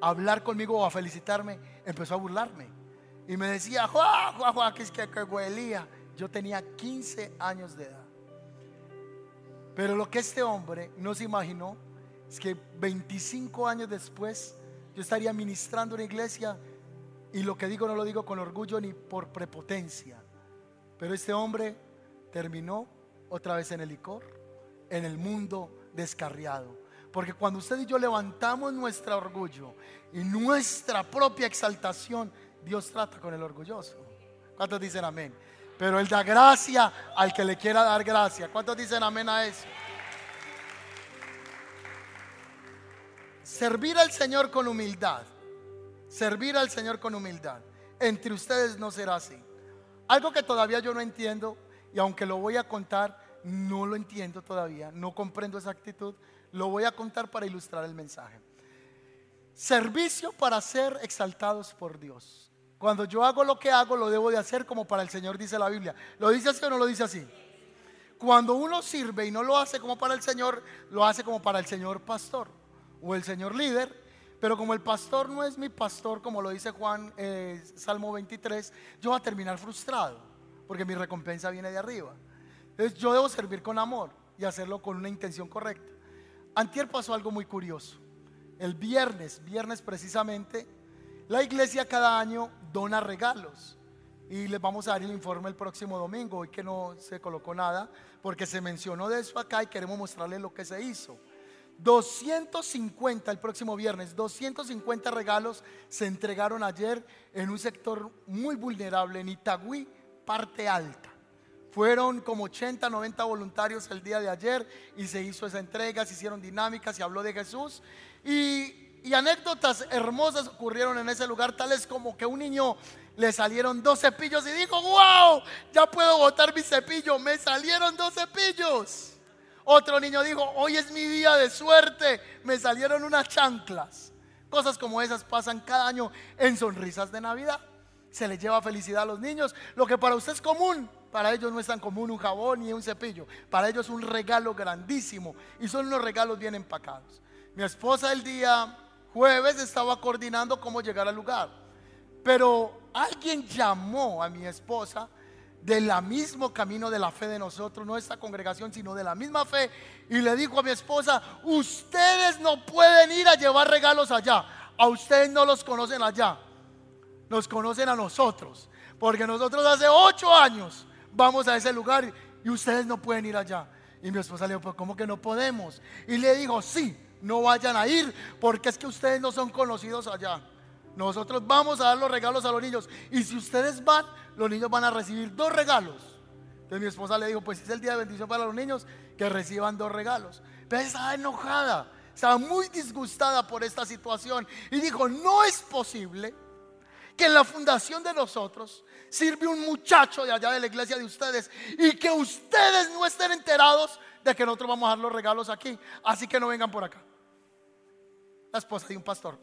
a hablar conmigo o a felicitarme, empezó a burlarme. Y me decía, Juan, Juan, Juan, que es que, huelía. Yo tenía 15 años de edad. Pero lo que este hombre no se imaginó es que 25 años después yo estaría ministrando una iglesia y lo que digo no lo digo con orgullo ni por prepotencia. Pero este hombre terminó otra vez en el licor, en el mundo descarriado. Porque cuando usted y yo levantamos nuestro orgullo y nuestra propia exaltación, Dios trata con el orgulloso. ¿Cuántos dicen amén? Pero Él da gracia al que le quiera dar gracia. ¿Cuántos dicen amén a eso? Servir al Señor con humildad. Servir al Señor con humildad. Entre ustedes no será así. Algo que todavía yo no entiendo, y aunque lo voy a contar, no lo entiendo todavía, no comprendo esa actitud, lo voy a contar para ilustrar el mensaje. Servicio para ser exaltados por Dios. Cuando yo hago lo que hago, lo debo de hacer como para el Señor, dice la Biblia. ¿Lo dice así o no lo dice así? Cuando uno sirve y no lo hace como para el Señor, lo hace como para el Señor pastor o el Señor líder. Pero como el pastor no es mi pastor, como lo dice Juan, eh, Salmo 23, yo voy a terminar frustrado, porque mi recompensa viene de arriba. Entonces yo debo servir con amor y hacerlo con una intención correcta. Antier pasó algo muy curioso. El viernes, viernes precisamente, la iglesia cada año dona regalos. Y les vamos a dar el informe el próximo domingo, hoy que no se colocó nada, porque se mencionó de eso acá y queremos mostrarles lo que se hizo. 250 el próximo viernes, 250 regalos se entregaron ayer en un sector muy vulnerable, en Itagüí, parte alta. Fueron como 80, 90 voluntarios el día de ayer y se hizo esa entrega, se hicieron dinámicas, se habló de Jesús y y anécdotas hermosas ocurrieron en ese lugar, tales como que un niño le salieron dos cepillos y dijo, wow, ya puedo botar mi cepillo, me salieron dos cepillos. Otro niño dijo, hoy es mi día de suerte, me salieron unas chanclas. Cosas como esas pasan cada año en sonrisas de Navidad. Se les lleva felicidad a los niños. Lo que para usted es común, para ellos no es tan común un jabón ni un cepillo. Para ellos es un regalo grandísimo y son unos regalos bien empacados. Mi esposa el día jueves estaba coordinando cómo llegar al lugar. Pero alguien llamó a mi esposa del mismo camino de la fe de nosotros, no esta congregación, sino de la misma fe. Y le dijo a mi esposa, ustedes no pueden ir a llevar regalos allá. A ustedes no los conocen allá. Nos conocen a nosotros. Porque nosotros hace ocho años vamos a ese lugar y ustedes no pueden ir allá. Y mi esposa le dijo, pues ¿cómo que no podemos? Y le dijo, sí, no vayan a ir porque es que ustedes no son conocidos allá. Nosotros vamos a dar los regalos a los niños. Y si ustedes van, los niños van a recibir dos regalos. Entonces mi esposa le dijo, pues es el día de bendición para los niños, que reciban dos regalos. Pero estaba enojada, estaba muy disgustada por esta situación. Y dijo, no es posible que en la fundación de nosotros sirve un muchacho de allá de la iglesia de ustedes y que ustedes no estén enterados de que nosotros vamos a dar los regalos aquí. Así que no vengan por acá. La esposa de un pastor.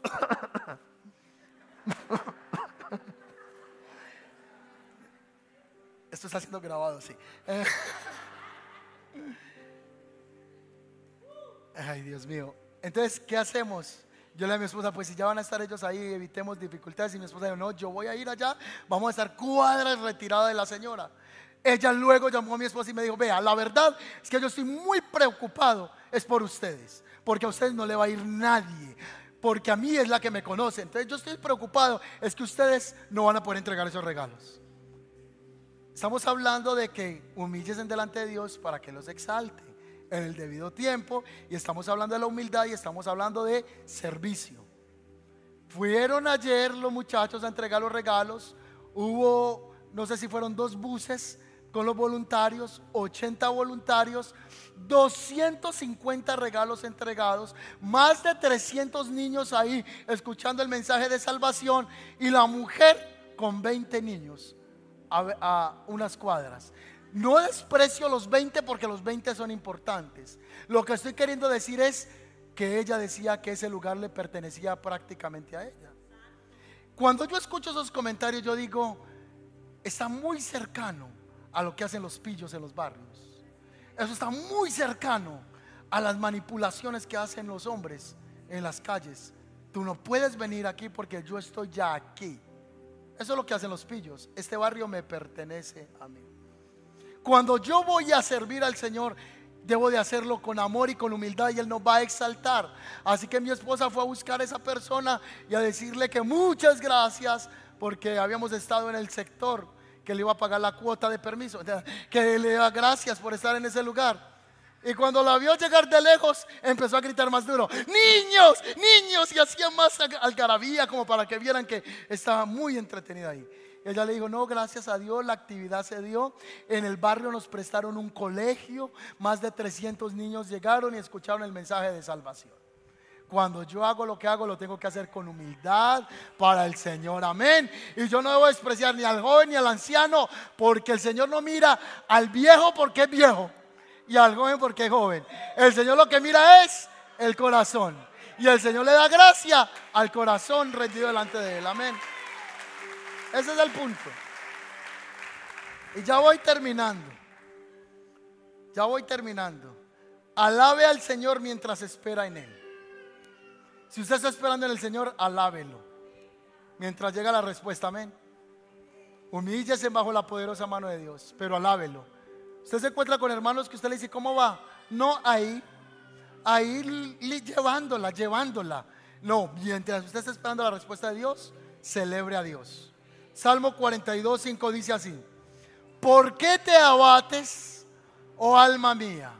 Esto está siendo grabado, sí. Eh. Ay, Dios mío. Entonces, ¿qué hacemos? Yo le dije a mi esposa, pues si ya van a estar ellos ahí, evitemos dificultades. Y mi esposa dijo, no, yo voy a ir allá, vamos a estar cuadras retirada de la señora. Ella luego llamó a mi esposa y me dijo, vea, la verdad es que yo estoy muy preocupado, es por ustedes, porque a ustedes no le va a ir nadie porque a mí es la que me conoce. Entonces yo estoy preocupado, es que ustedes no van a poder entregar esos regalos. Estamos hablando de que humilles delante de Dios para que los exalte en el debido tiempo y estamos hablando de la humildad y estamos hablando de servicio. Fueron ayer los muchachos a entregar los regalos, hubo, no sé si fueron dos buses con los voluntarios, 80 voluntarios, 250 regalos entregados, más de 300 niños ahí escuchando el mensaje de salvación y la mujer con 20 niños a, unas cuadras. No desprecio los 20 porque los 20 son importantes. Lo que estoy queriendo decir es que ella decía que ese lugar le pertenecía prácticamente a ella. Cuando yo escucho esos comentarios yo digo, está muy cercano a lo que hacen los pillos en los barrios. Eso está muy cercano a las manipulaciones que hacen los hombres en las calles. Tú no puedes venir aquí porque yo estoy ya aquí. Eso es lo que hacen los pillos. Este barrio me pertenece a mí. Cuando yo voy a servir al Señor, debo de hacerlo con amor y con humildad y Él nos va a exaltar. Así que mi esposa fue a buscar a esa persona y a decirle que muchas gracias porque habíamos estado en el sector que le iba a pagar la cuota de permiso, que le da gracias por estar en ese lugar. Y cuando la vio llegar de lejos, empezó a gritar más duro, niños, niños, y hacía más algarabía como para que vieran que estaba muy entretenida ahí. ella le dijo, no, gracias a Dios, la actividad se dio. En el barrio nos prestaron un colegio, más de 300 niños llegaron y escucharon el mensaje de salvación. Cuando yo hago lo que hago, lo tengo que hacer con humildad para el Señor. Amén. Y yo no debo despreciar ni al joven ni al anciano, porque el Señor no mira al viejo porque es viejo y al joven porque es joven. El Señor lo que mira es el corazón. Y el Señor le da gracia al corazón rendido delante de Él. Amén. Ese es el punto. Y ya voy terminando. Ya voy terminando. Alabe al Señor mientras espera en Él. Si usted está esperando en el Señor, alábelo. Mientras llega la respuesta, amén. Humíllese bajo la poderosa mano de Dios, pero alábelo. Usted se encuentra con hermanos que usted le dice, ¿cómo va? No ahí, ahí llevándola, llevándola. No, mientras usted está esperando la respuesta de Dios, celebre a Dios. Salmo 42, 5 dice así: ¿Por qué te abates, oh alma mía,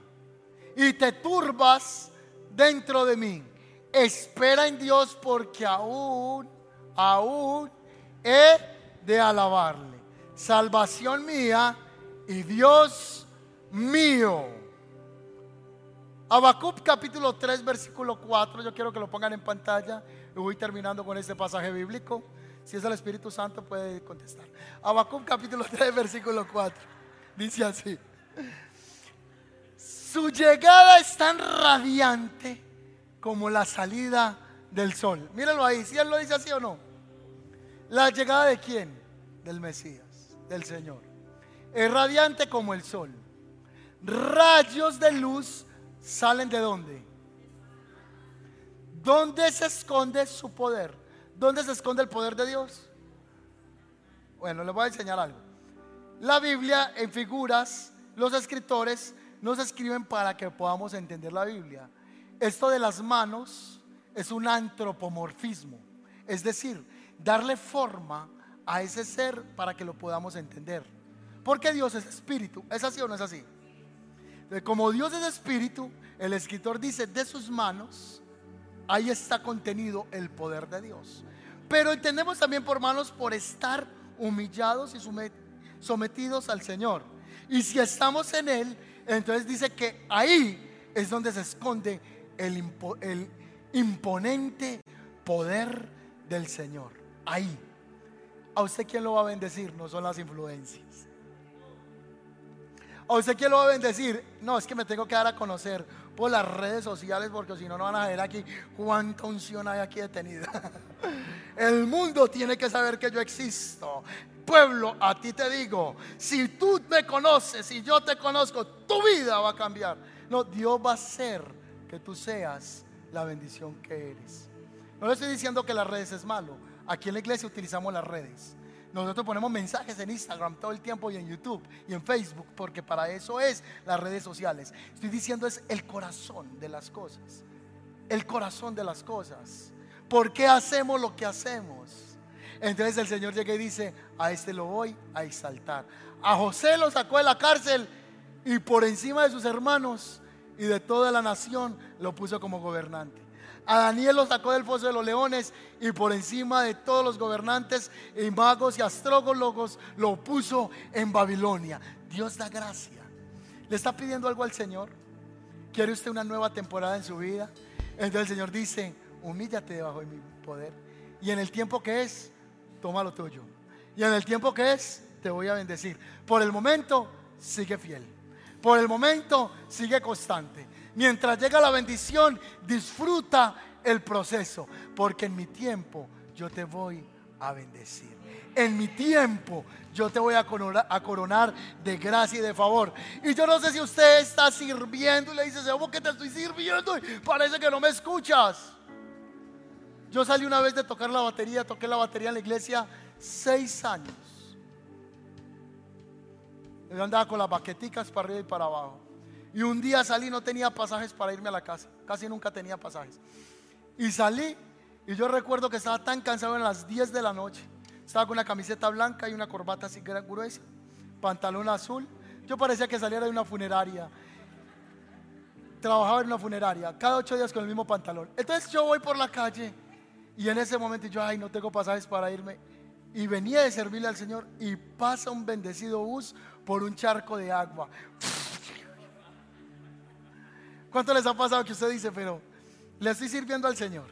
y te turbas dentro de mí? Espera en Dios porque aún, aún he de alabarle. Salvación mía y Dios mío. Habacuc capítulo 3 versículo 4, yo quiero que lo pongan en pantalla voy terminando con este pasaje bíblico. Si es el Espíritu Santo puede contestar. Habacuc capítulo 3 versículo 4 dice así. Su llegada es tan radiante como la salida del sol. Mírenlo ahí, si él lo dice así o no. La llegada de quién? Del Mesías, del Señor. Es radiante como el sol. Rayos de luz salen de dónde? ¿Dónde se esconde su poder? ¿Dónde se esconde el poder de Dios? Bueno, les voy a enseñar algo. La Biblia en figuras, los escritores nos escriben para que podamos entender la Biblia. Esto de las manos es un antropomorfismo, es decir, darle forma a ese ser para que lo podamos entender. Porque Dios es espíritu, ¿es así o no es así? Como Dios es espíritu, el escritor dice, de sus manos, ahí está contenido el poder de Dios. Pero entendemos también por manos por estar humillados y sometidos al Señor. Y si estamos en Él, entonces dice que ahí es donde se esconde el, imponente poder del Señor. Ahí. ¿A usted quién lo va a bendecir? No son las influencias. ¿A usted quién lo va a bendecir? No, es que me tengo que dar a conocer por las redes sociales porque si no, no van a ver aquí cuánta unción hay aquí detenida. El mundo tiene que saber que yo existo. Pueblo, a ti te digo, si tú me conoces, si yo te conozco, tu vida va a cambiar. No, Dios va a hacer que tú seas la bendición que eres. No le estoy diciendo que las redes es malo. Aquí en la iglesia utilizamos las redes. Nosotros ponemos mensajes en Instagram todo el tiempo y en YouTube y en Facebook, porque para eso es las redes sociales. Estoy diciendo es el corazón de las cosas. El corazón de las cosas. ¿Por qué hacemos lo que hacemos? Entonces el Señor llega y dice, a este lo voy a exaltar. A José lo sacó de la cárcel y por encima de sus hermanos y de toda la nación lo puso como gobernante. A Daniel lo sacó del foso de los leones y por encima de todos los gobernantes y magos y astrólogos lo puso en Babilonia. Dios da gracia. ¿Le está pidiendo algo al Señor? ¿Quiere usted una nueva temporada en su vida? Entonces el Señor dice, humíllate debajo de mi poder. Y en el tiempo que es, toma lo tuyo. Y en el tiempo que es, te voy a bendecir. Por el momento, sigue fiel. Por el momento, sigue constante. Mientras llega la bendición, disfruta el proceso, porque en mi tiempo yo te voy a bendecir. En mi tiempo yo te voy a coronar, de gracia y de favor. Y yo no sé si usted está sirviendo y le dice, ¿cómo que te estoy sirviendo? Y parece que no me escuchas. Yo salí una vez de tocar la batería, toqué la batería en la iglesia seis años. Yo andaba con las baqueticas para arriba y para abajo. Y un día salí, no tenía pasajes para irme a la casa. Casi nunca tenía pasajes. Y salí y yo recuerdo que estaba tan cansado en las 10 de la noche. Estaba con una camiseta blanca y una corbata así gruesa, pantalón azul. Yo parecía que saliera de una funeraria. Trabajaba en una funeraria, cada ocho días con el mismo pantalón. Entonces yo voy por la calle y en ese momento yo, ay, no tengo pasajes para irme. Y venía de servirle al Señor y pasa un bendecido bus por un charco de agua. ¿Cuánto les ha pasado que usted dice, pero le estoy sirviendo al Señor?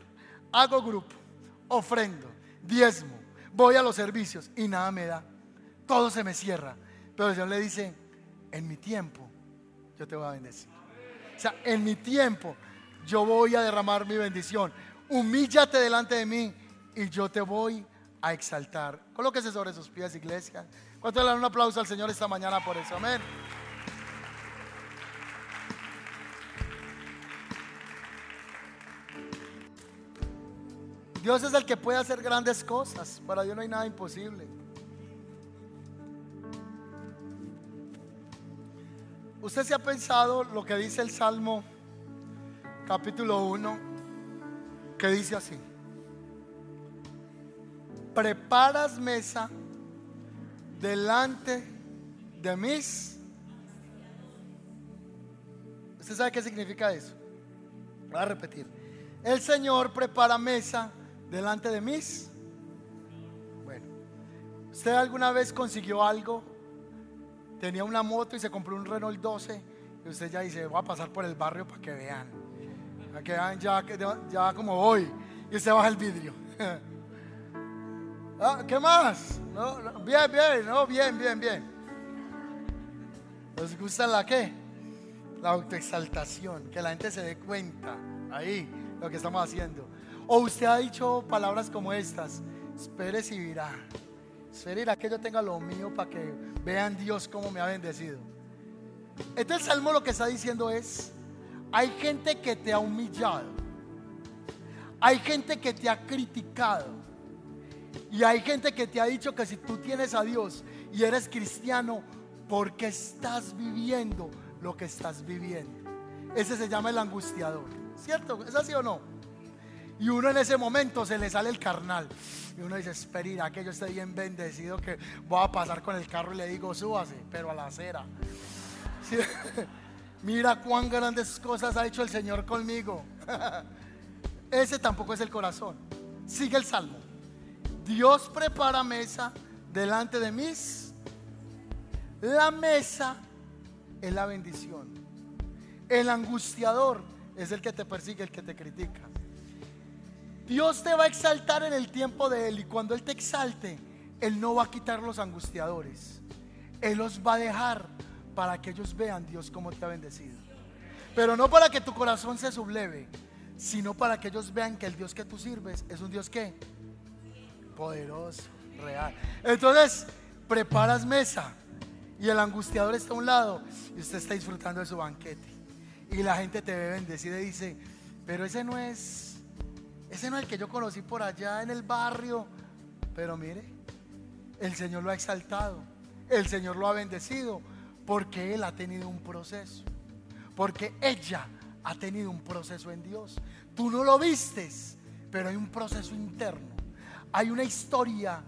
Hago grupo, ofrendo, diezmo, voy a los servicios y nada me da. Todo se me cierra. Pero el Señor le dice, en mi tiempo yo te voy a bendecir. O sea, en mi tiempo yo voy a derramar mi bendición. Humíllate delante de mí y yo te voy a exaltar. Colóquese sobre sus pies, iglesia. ¿Cuánto le dan un aplauso al Señor esta mañana por eso? Amén. Dios es el que puede hacer grandes cosas. Para Dios no hay nada imposible. Usted se ha pensado lo que dice el Salmo capítulo 1, que dice así. Preparas mesa delante de mis... ¿Usted sabe qué significa eso? Voy a repetir. El Señor prepara mesa delante de mis. Bueno, ¿usted alguna vez consiguió algo? Tenía una moto y se compró un Renault 12 y usted ya dice, voy a pasar por el barrio para que vean. Para que vean ya, ya como voy. Y usted baja el vidrio. Ah, ¿Qué más? bien, bien, no, bien, bien, bien. ¿Les gusta la qué? La autoexaltación, que la gente se dé cuenta ahí lo que estamos haciendo. O usted ha dicho palabras como estas, espere si virá. Espere que yo tenga lo mío para que vean Dios cómo me ha bendecido. Este salmo lo que está diciendo es, hay gente que te ha humillado. Hay gente que te ha criticado. Y hay gente que te ha dicho que si tú tienes a Dios y eres cristiano, porque estás viviendo lo que estás viviendo. Ese se llama el angustiador. ¿Cierto? ¿Es así o no? Y uno en ese momento se le sale el carnal. Y uno dice, espera, que yo estoy bien bendecido que voy a pasar con el carro y le digo, súbase, pero a la acera. Mira cuán grandes cosas ha hecho el Señor conmigo. Ese tampoco es el corazón. Sigue el salmo. Dios prepara mesa delante de mis. La mesa es la bendición. El angustiador es el que te persigue, el que te critica. Dios te va a exaltar en el tiempo de Él y cuando Él te exalte, Él no va a quitar los angustiadores. Él los va a dejar para que ellos vean Dios cómo te ha bendecido. Pero no para que tu corazón se subleve, sino para que ellos vean que el Dios que tú sirves es un Dios que poderoso, real. Entonces, preparas mesa y el angustiador está a un lado y usted está disfrutando de su banquete. Y la gente te ve bendecida y dice, pero ese no es, ese no es el que yo conocí por allá en el barrio. Pero mire, el Señor lo ha exaltado, el Señor lo ha bendecido, porque Él ha tenido un proceso, porque ella ha tenido un proceso en Dios. Tú no lo vistes, pero hay un proceso interno, hay una historia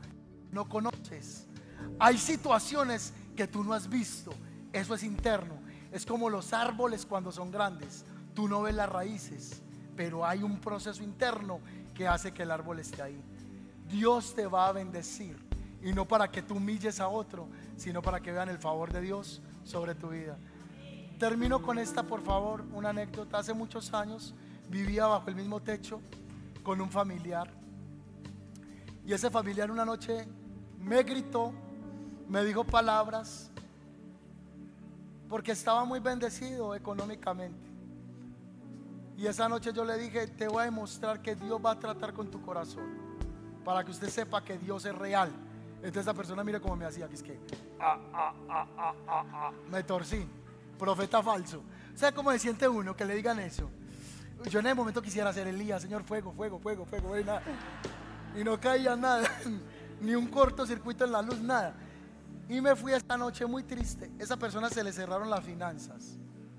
no conoces, hay situaciones que tú no has visto, eso es interno. Es como los árboles cuando son grandes. Tú no ves las raíces, pero hay un proceso interno que hace que el árbol esté ahí. Dios te va a bendecir. Y no para que tú humilles a otro, sino para que vean el favor de Dios sobre tu vida. Termino con esta, por favor, una anécdota. Hace muchos años vivía bajo el mismo techo con un familiar. Y ese familiar una noche me gritó, me dijo palabras porque estaba muy bendecido económicamente. Y esa noche yo le dije, te voy a demostrar que Dios va a tratar con tu corazón, para que usted sepa que Dios es real. Entonces esa persona mire cómo me hacía, que es que ah, ah, ah, me torcí, profeta falso. ¿Sabe cómo se siente uno que le digan eso? Yo en el momento quisiera ser Elías, Señor, fuego, fuego, fuego, fuego, y no caía nada, ni un cortocircuito en la luz, nada. Y me fui esta noche muy triste. Esa persona se le cerraron las finanzas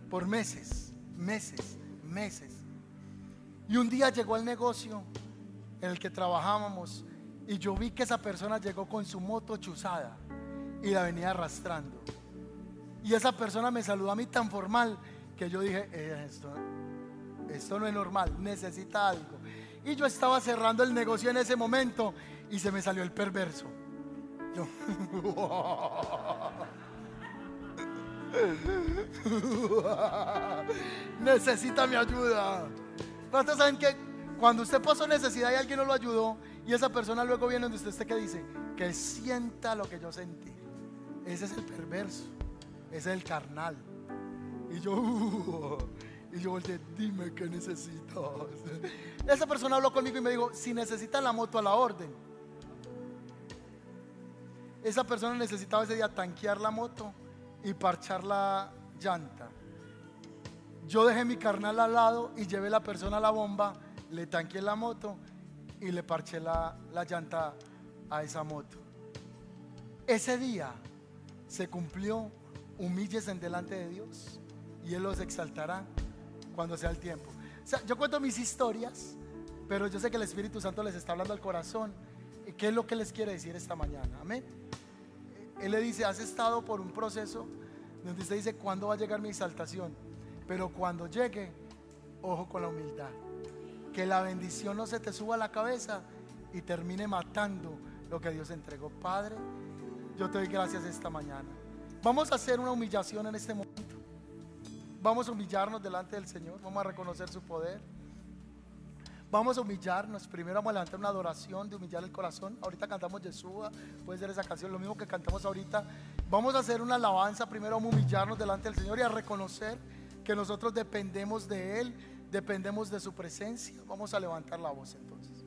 por meses, meses, meses. Y un día llegó el negocio en el que trabajábamos y yo vi que esa persona llegó con su moto chuzada y la venía arrastrando. Y esa persona me saludó a mí tan formal que yo dije, eh, esto no es normal, necesita algo. Y yo estaba cerrando el negocio en ese momento y se me salió el perverso. Necesita mi ayuda. ¿Cuántos saben que cuando usted pasó necesidad y alguien no lo ayudó y esa persona luego viene donde usted esté que dice que sienta lo que yo sentí? Ese es el perverso, ese es el carnal. Y yo, y yo volteé, dime qué necesitas. Esa persona habló conmigo y me dijo, si necesita la moto a la orden esa persona necesitaba ese día tanquear la moto y parchar la llanta. Yo dejé mi carnal al lado y llevé la persona a la bomba, le tanqueé la moto y le parché la, la llanta a esa moto. Ese día se cumplió, humilles en delante de Dios y Él los exaltará cuando sea el tiempo. Yo cuento mis historias, pero yo sé que el Espíritu Santo les está hablando al corazón. ¿Y qué es lo que les quiere decir esta mañana? Amén. Él le dice, has estado por un proceso donde usted dice, ¿cuándo va a llegar mi exaltación? Pero cuando llegue, ojo con la humildad. Que la bendición no se te suba a la cabeza y termine matando lo que Dios entregó. Padre, yo te doy gracias esta mañana. Vamos a hacer una humillación en este momento. Vamos a humillarnos delante del Señor. Vamos a reconocer su poder. Vamos a humillarnos. Primero vamos a levantar una adoración de humillar el corazón. Ahorita cantamos Yeshua, puede ser esa canción, lo mismo que cantamos ahorita. Vamos a hacer una alabanza. Primero vamos a humillarnos delante del Señor y a reconocer que nosotros dependemos de Él, dependemos de su presencia. Vamos a levantar la voz entonces.